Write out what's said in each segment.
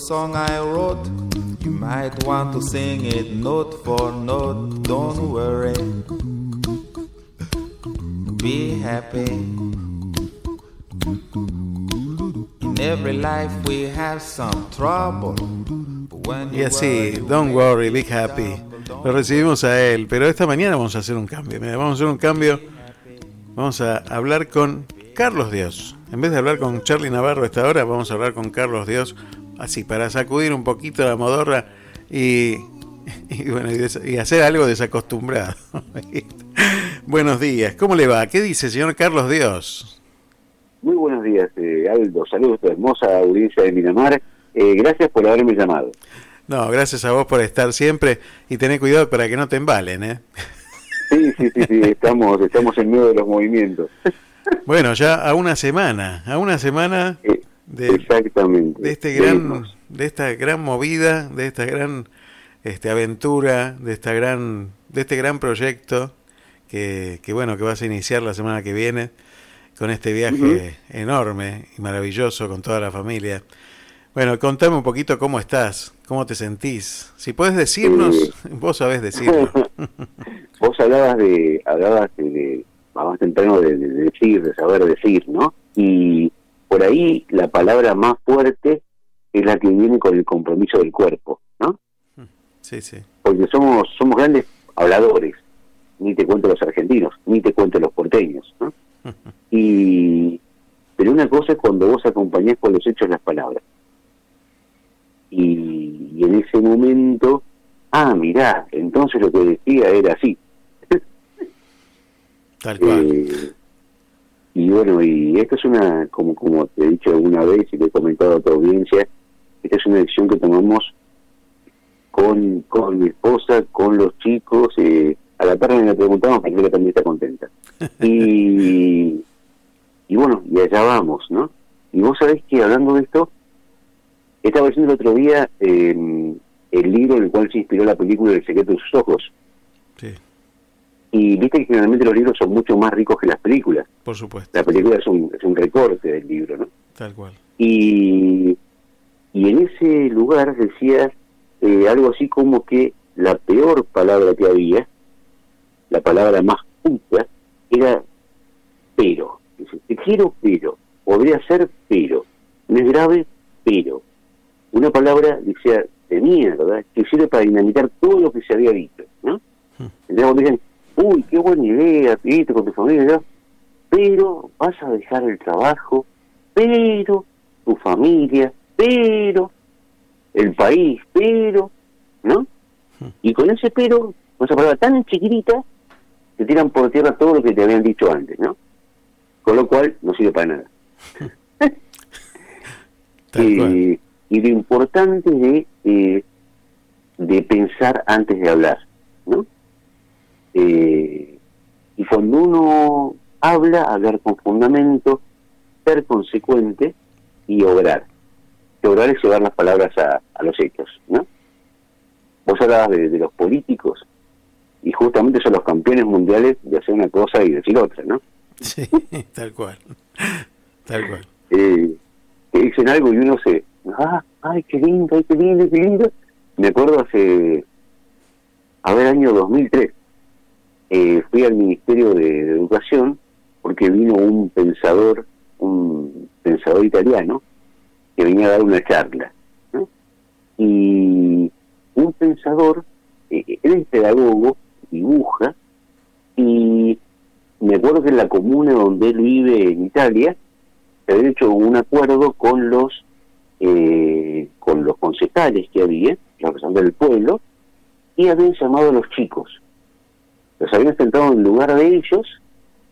song I wrote. You might want to sing it note for note. Don't worry. Be happy. In every life we have some trouble. Y así, don't worry, be happy. Lo recibimos a él, pero esta mañana vamos a hacer un cambio. Mira, vamos a hacer un cambio. Vamos a hablar con Carlos Dios. En vez de hablar con Charlie Navarro a esta hora, vamos a hablar con Carlos Dios, así para sacudir un poquito la modorra y, bueno, y, hacer algo desacostumbrado. Buenos días, ¿cómo le va? ¿Qué dice, señor Carlos Dios? Muy buenos días, eh, Aldo. Saludos a tu hermosa audiencia de Miramar. Eh, gracias por haberme llamado. No, gracias a vos por estar siempre y tener cuidado para que no te embalen, ¿eh? Sí, sí, sí, sí, estamos, estamos en medio de los movimientos. Bueno, ya a una semana, a una semana eh, de, Exactamente. de este gran, de esta gran movida, de esta gran este, aventura, de esta gran, de este gran proyecto que, que bueno que vas a iniciar la semana que viene con este viaje enorme y maravilloso con toda la familia. Bueno, contame un poquito cómo estás, cómo te sentís. Si puedes decirnos, eh, vos sabés decirlo. vos hablabas de, hablabas de, más temprano de, decir, de saber decir, ¿no? Y por ahí la palabra más fuerte es la que viene con el compromiso del cuerpo, ¿no? Sí, sí. Porque somos, somos grandes habladores, ni te cuento los argentinos, ni te cuento los porteños, ¿no? y pero una cosa es cuando vos acompañás con los hechos las palabras. Y, y en ese momento, ah, mirá, entonces lo que decía era así. Tal cual. Eh, y bueno, y esto es una, como, como te he dicho alguna vez y te he comentado a tu audiencia, esta es una decisión que tomamos con, con mi esposa, con los chicos. Eh, a la tarde me preguntamos, que también está contenta. Y, y bueno, y allá vamos, ¿no? Y vos sabés que hablando de esto, estaba leyendo el otro día eh, el libro en el cual se inspiró la película El secreto de sus ojos. Sí. Y viste que generalmente los libros son mucho más ricos que las películas. Por supuesto. La película es un, es un recorte del libro, ¿no? Tal cual. Y, y en ese lugar decía eh, algo así como que la peor palabra que había, la palabra más puta, era pero. Dice, te quiero pero, podría ser pero, no es grave pero. Una palabra, decía, de mierda, que sirve para dinamitar todo lo que se había dicho, ¿no? Hmm. Entonces dicen, uy, qué buena idea, pidiste con tu familia, pero vas a dejar el trabajo, pero tu familia, pero el país, pero, ¿no? Y con ese pero, con esa palabra tan chiquitita, te tiran por tierra todo lo que te habían dicho antes, ¿no? Con lo cual no sirve para nada. y, y, lo importante de, eh, de pensar antes de hablar, ¿no? Eh, y cuando uno habla, hablar con fundamento, ser consecuente y obrar. Y obrar es llevar las palabras a, los hechos, ¿no? Vos hablabas de, los políticos y justamente son los campeones mundiales de hacer una cosa y decir otra, ¿no? Sí, tal cual. Tal cual. Eh, dicen algo y uno se, ah, ay, qué lindo, ay, qué lindo, qué lindo. Me acuerdo hace, a ver, año 2003, eh, fui al Ministerio de, Educación porque vino un pensador, un pensador italiano, que venía a dar una charla. Y un pensador, eh, él es pedagogo, dibuja, y me acuerdo que en la comuna donde él vive en Italia, se había hecho un acuerdo con los eh, con los concejales que había, representantes del pueblo, y habían llamado a los chicos los habían sentado en lugar de ellos,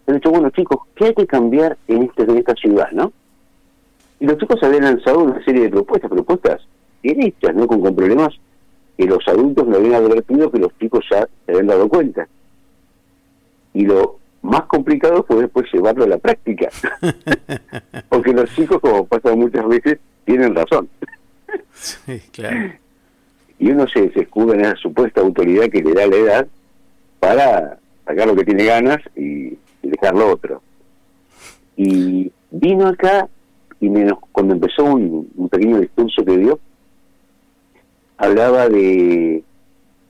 han dicho, bueno chicos, ¿qué hay que cambiar en, este, en esta ciudad, no? Y los chicos habían lanzado una serie de propuestas, propuestas bien hechas, ¿no? Con, problemas que los adultos no habían advertido que los chicos ya se habían dado cuenta. Y lo más complicado fue después llevarlo a la práctica. Porque los chicos, como pasa muchas veces, tienen razón. Sí, claro. Y uno se, se escuda en esa supuesta autoridad que le da la edad para sacar lo que tiene ganas y, dejar lo otro. Y vino acá y me, cuando empezó un, pequeño discurso que dio, hablaba de,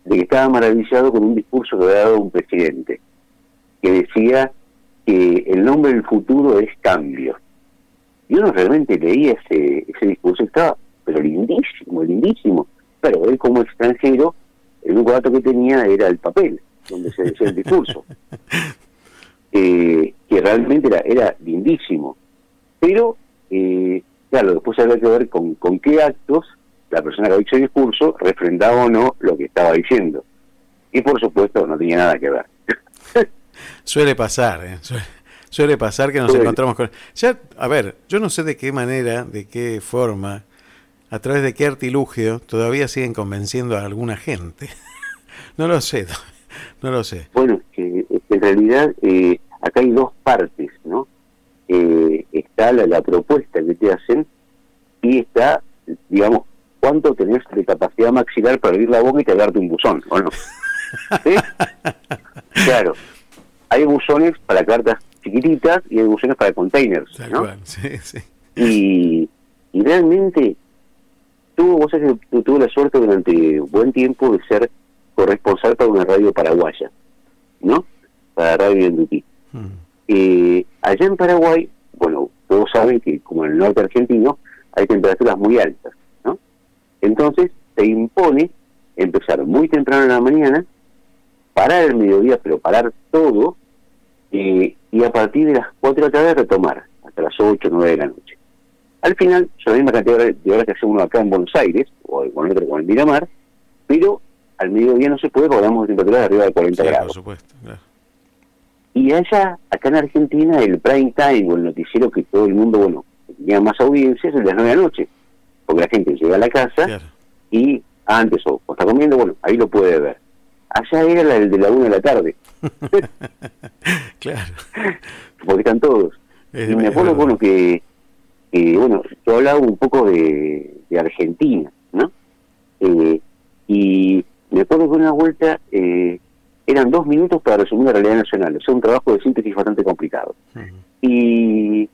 de que estaba maravillado con un discurso que había dado un presidente, que decía que el nombre del futuro es cambio. Y uno realmente leía ese, ese discurso, estaba, pero lindísimo, lindísimo. Pero él como extranjero, el único dato que tenía era el papel, donde se decía el discurso. Eh, que realmente era, era lindísimo. Pero, eh, claro, después había que ver con, con qué actos la persona que había hecho el discurso refrendaba o no lo que estaba diciendo. Y por supuesto no tenía nada que ver. Suele pasar, ¿eh? suele, pasar que nos encontramos con... Ya, a ver, yo no sé de qué manera, de qué forma, a través de qué artilugio todavía siguen convenciendo a alguna gente. no lo sé, no lo sé. Bueno, que en realidad eh, acá hay dos partes, ¿no? Eh, está la, la propuesta que te hacen y está, digamos, cuánto tenés de capacidad maxilar para abrir la boca y darte un buzón, ¿o no? ¿Sí? claro. Hay buzones para cartas chiquititas y hay buzones para containers, ¿no? Sí, sí. Y, y realmente tuvo, vos sabés tuve la suerte durante buen tiempo de ser corresponsal para una radio paraguaya, ¿no? Para Radio Endutí. Mm. Eh, allá en Paraguay, bueno, todos saben que como en el norte argentino hay temperaturas muy altas. Entonces se impone empezar muy temprano en la mañana, parar el mediodía, pero parar todo, eh, y a partir de las 4 de la tarde retomar, hasta las 8 o 9 de la noche. Al final, son la misma cantidad de horas que hace uno acá en Buenos Aires, o con otro con el Miramar, pero al mediodía no se puede porque damos temperaturas de arriba de 40 grados. Por supuesto, Y allá, acá en Argentina, el prime time o el noticiero que todo el mundo, bueno, tenía más audiencia es el de las 9 de la noche porque la gente llega a la casa y antes o, está comiendo, bueno, ahí lo puede ver. Allá era la del de la una de la tarde. claro. Porque están todos. y me acuerdo, bueno, que, bueno, yo hablaba un poco de, Argentina, ¿no? Eh, y me acuerdo que una vuelta eh, eran dos minutos para resumir la realidad nacional. O sea, un trabajo de síntesis bastante complicado. Y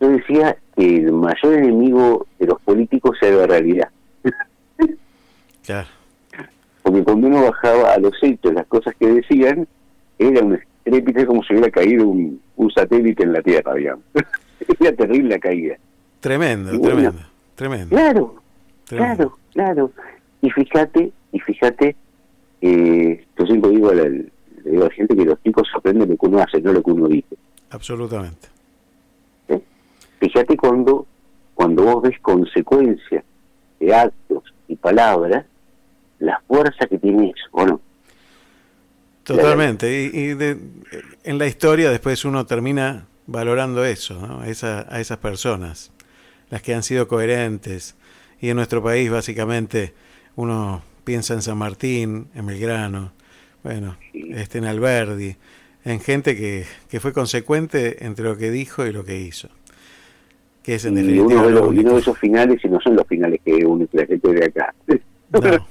yo decía que el mayor enemigo de los políticos era la realidad. claro. Porque cuando uno bajaba a los hechos, las cosas que decían, era un estrépito como si hubiera caído un, satélite en la Tierra, digamos. era terrible la caída. Tremendo, tremendo, tremendo. Claro, claro, claro. Y fíjate, y fíjate, eh, yo siempre digo a, la, le digo a la gente que los chicos aprenden lo que uno hace, no lo que uno dice. Absolutamente. Fíjate cuando, cuando vos ves consecuencias de actos y palabras, la fuerza que tiene eso, ¿o no? Totalmente. Y, en la historia después uno termina valorando eso, ¿no? a, a esas personas, las que han sido coherentes. Y en nuestro país básicamente uno piensa en San Martín, en Belgrano, bueno, este, en Alberdi, en gente que, que fue consecuente entre lo que dijo y lo que hizo que es en y uno, de esos finales y no son los finales que une la gente de acá.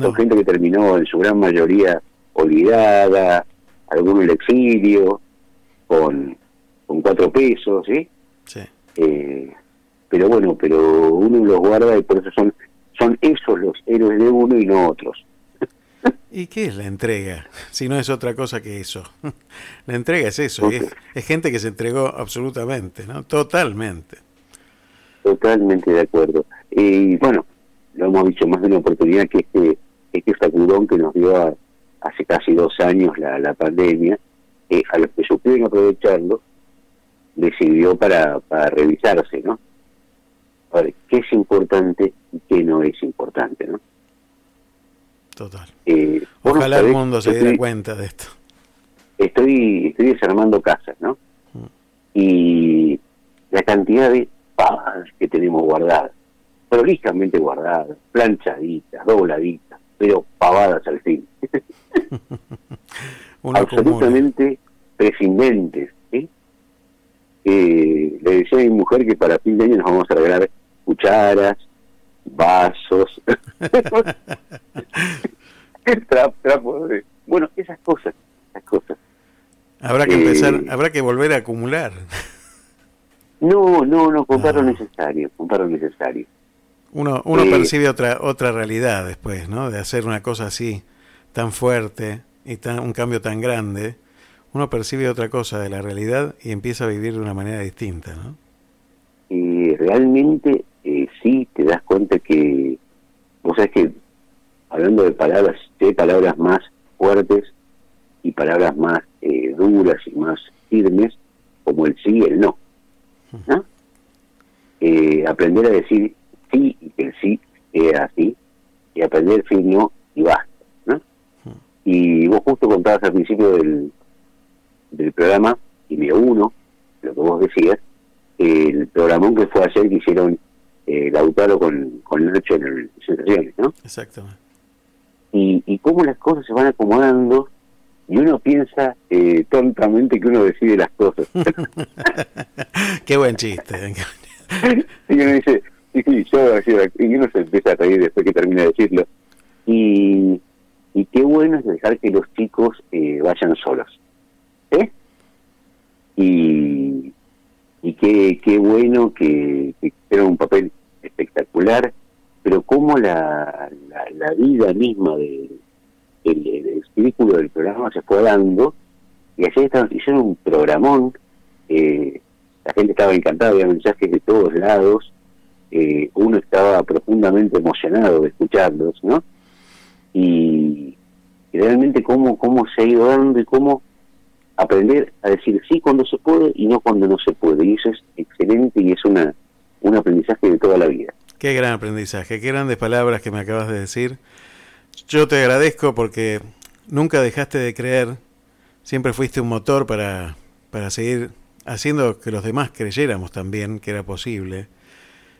Son gente que terminó en su gran mayoría olvidada, alguno en el exilio, con, con cuatro pesos, ¿sí? Sí. Eh, pero bueno, pero uno los guarda y por eso son, son esos los héroes de uno y no otros. ¿Y qué es la entrega? Si no es otra cosa que eso. La entrega es eso, es, es, gente que se entregó absolutamente, ¿no? Totalmente. Totalmente de acuerdo. Y bueno, lo hemos dicho más de una oportunidad que este, este sacudón que nos dio hace casi dos años la, la pandemia, eh, a los que supieron aprovecharlo, decidió para, para revisarse, ¿no? A ver, qué es importante no es importante, ¿no? Total. Eh, Ojalá el mundo se diera cuenta de esto. Estoy, estoy desarmando casas, ¿no? Y la cantidad de que tenemos guardadas, prolijamente guardadas, planchaditas, dobladitas, pero pavadas al fin. Absolutamente prescindentes. le decía a mi mujer que para fin de año nos vamos a regalar cucharas, vasos, bueno, esas cosas, esas cosas. Habrá que empezar, eh, habrá que volver a acumular. No, no, no, comprar lo ah. necesario, comprar lo necesario. Uno, uno percibe otra, otra realidad después, ¿no? De hacer una cosa así, tan fuerte y tan, un cambio tan grande. Uno percibe otra cosa de la realidad y empieza a vivir de una manera distinta, ¿no? Y realmente eh, das cuenta que, vos sabés que hablando de palabras, hay palabras más fuertes y palabras más eh, duras y más firmes, como el sí y el no. Eh, aprender a decir sí y que el sí sea así, y aprender decir no y basta. Y vos justo contabas al principio del, del programa, y me uno, lo que vos decías, el programón que fue ayer que hicieron eh, Lautaro con, con Nacho en Sensaciones, ¿no? Exactamente. Y, y cómo las cosas se van acomodando y uno piensa eh, tontamente que uno decide las cosas. Qué buen chiste. y uno dice, sí, sí, yo, y uno se empieza a reír después que termina de decirlo. Y, y qué bueno es dejar que los chicos eh, vayan solos. ¿Eh? Y, y qué, qué bueno que, que un papel espectacular, pero cómo la, la, vida misma de, del, del círculo del programa se fue dando, y ayer estaban, hicieron un programón, eh, la gente estaba encantada, había mensajes de todos lados, eh, uno estaba profundamente emocionado de escucharlos, ¿no? Y, realmente cómo, cómo se ha ido dando y cómo aprender a decir sí cuando se puede y no cuando no se puede. Y eso es excelente y es una un aprendizaje de toda la vida. Qué gran aprendizaje, qué grandes palabras que me acabas de decir. Yo te agradezco porque nunca dejaste de creer, siempre fuiste un motor para, para seguir haciendo que los demás creyéramos también que era posible.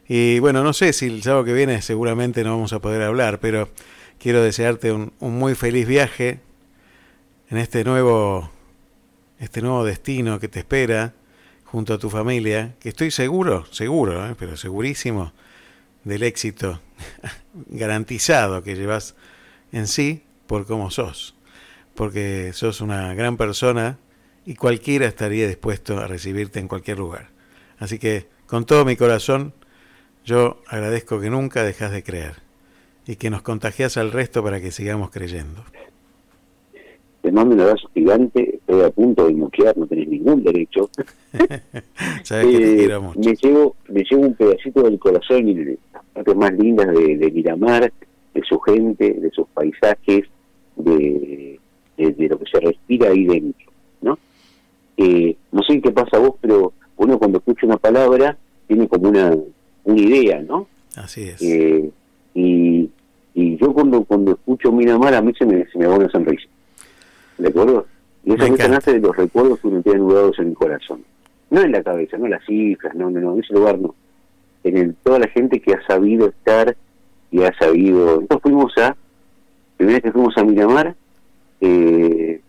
Y bueno, no sé si el sábado que viene seguramente no vamos a poder hablar, pero quiero desearte un, un muy feliz viaje en este nuevo, este nuevo destino que te espera junto a tu familia, que estoy seguro, seguro, ¿eh? pero segurísimo del éxito garantizado que llevas en sí por cómo sos, porque sos una gran persona y cualquiera estaría dispuesto a recibirte en cualquier lugar. Así que con todo mi corazón, yo agradezco que nunca dejas de creer y que nos contagias al resto para que sigamos creyendo. Te mando un abrazo gigante, estoy a punto de moquear, no tenés ningún derecho. Sabes que te eh, quiero mucho. Me llevo, me llevo un pedacito del corazón y de las partes más lindas de, Miramar, de su gente, de sus paisajes, de, de, lo que se respira ahí dentro, ¿no? Eh, no sé qué pasa a vos, pero uno cuando escucha una palabra tiene como una, una idea, ¿no? Así es. Eh, y, y yo cuando cuando escucho Miramar a mí se me, se me va una sonrisa. ¿De acuerdo? Y eso me nace de los recuerdos que uno tiene dudados en el corazón. No en la cabeza, no las cifras, no, no, no, en ese lugar no. En el, toda la gente que ha sabido estar y ha sabido... Nosotros fuimos a, primera vez que fuimos a Miramar, eh,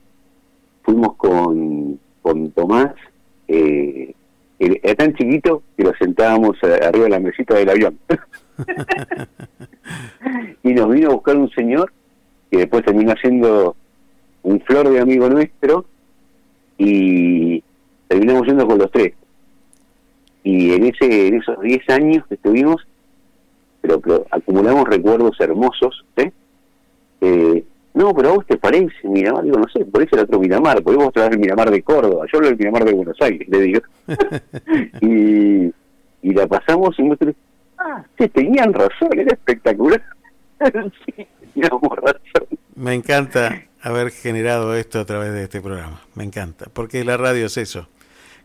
fuimos con, con Tomás, eh, era tan chiquito que lo sentábamos arriba de la mesita del avión. y nos vino a buscar un señor que después terminó siendo un flor de amigo nuestro y terminamos yendo con los tres. Y en ese en esos 10 años que estuvimos, pero, acumulamos recuerdos hermosos, ¿eh? ¿eh? no, pero a vos te parece Miramar, digo, no sé, por eso el otro Miramar, por vos traes el Miramar de Córdoba, yo hablo del Miramar de Buenos Aires, le digo. y, y la pasamos y muestro, ah, sí, tenían razón, era espectacular. sí, teníamos razón. Me encanta haber generado esto a través de este programa. Me encanta, porque la radio es eso.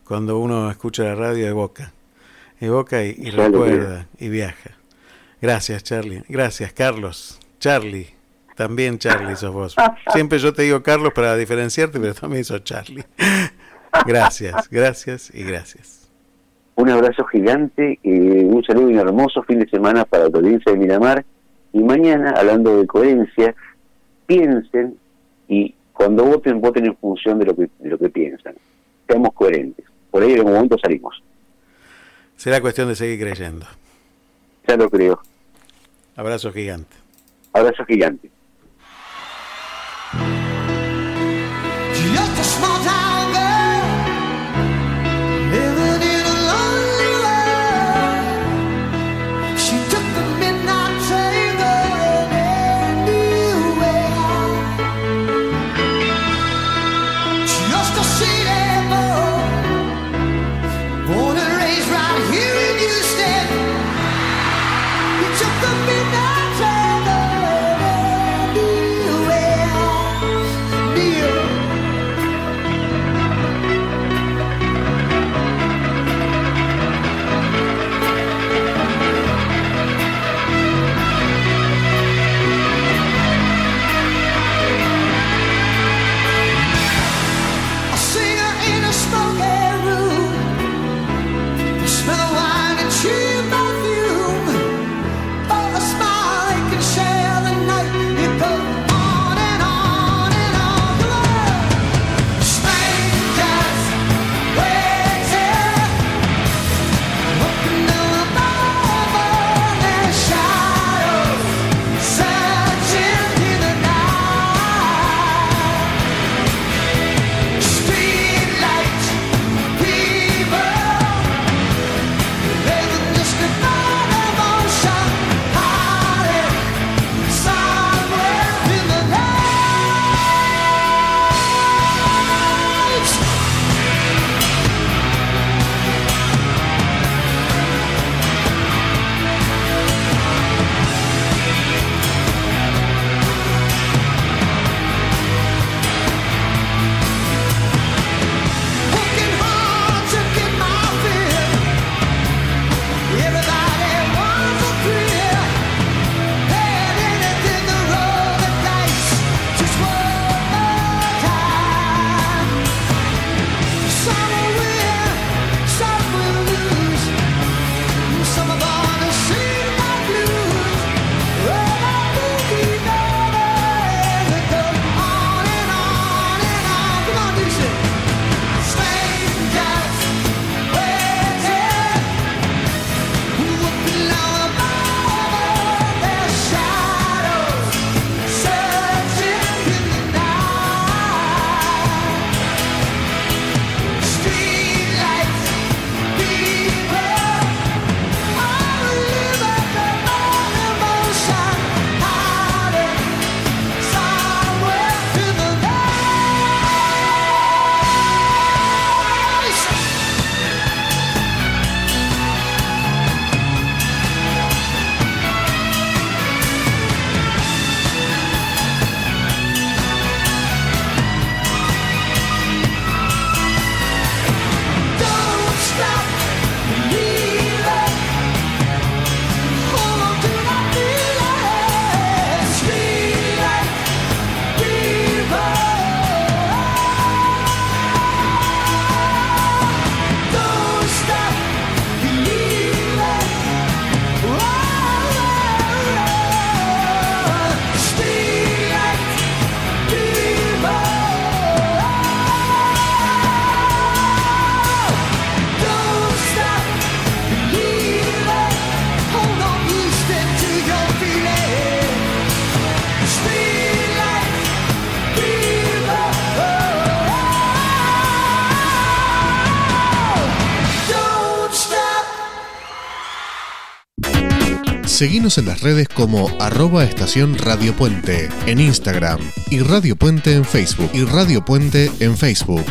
Cuando uno escucha la radio evoca, evoca y, recuerda y viaja. Gracias, Charlie. Gracias, Carlos. Charlie. También Charlie sos vos. Siempre yo te digo Carlos para diferenciarte, pero también sos Charlie. Gracias, gracias y gracias. Un abrazo gigante, y un saludo y un hermoso fin de semana para la audiencia de Miramar. Y mañana, hablando de coherencia, piensen y cuando voten, voten en función de lo que, de lo que piensan. Seamos coherentes. Por ahí en algún momento salimos. Será cuestión de seguir creyendo. Ya lo creo. Abrazo gigante. Abrazo gigante. Seguimos en las redes como arroba estación Radio Puente en Instagram y Radio Puente en Facebook y Radio Puente en Facebook.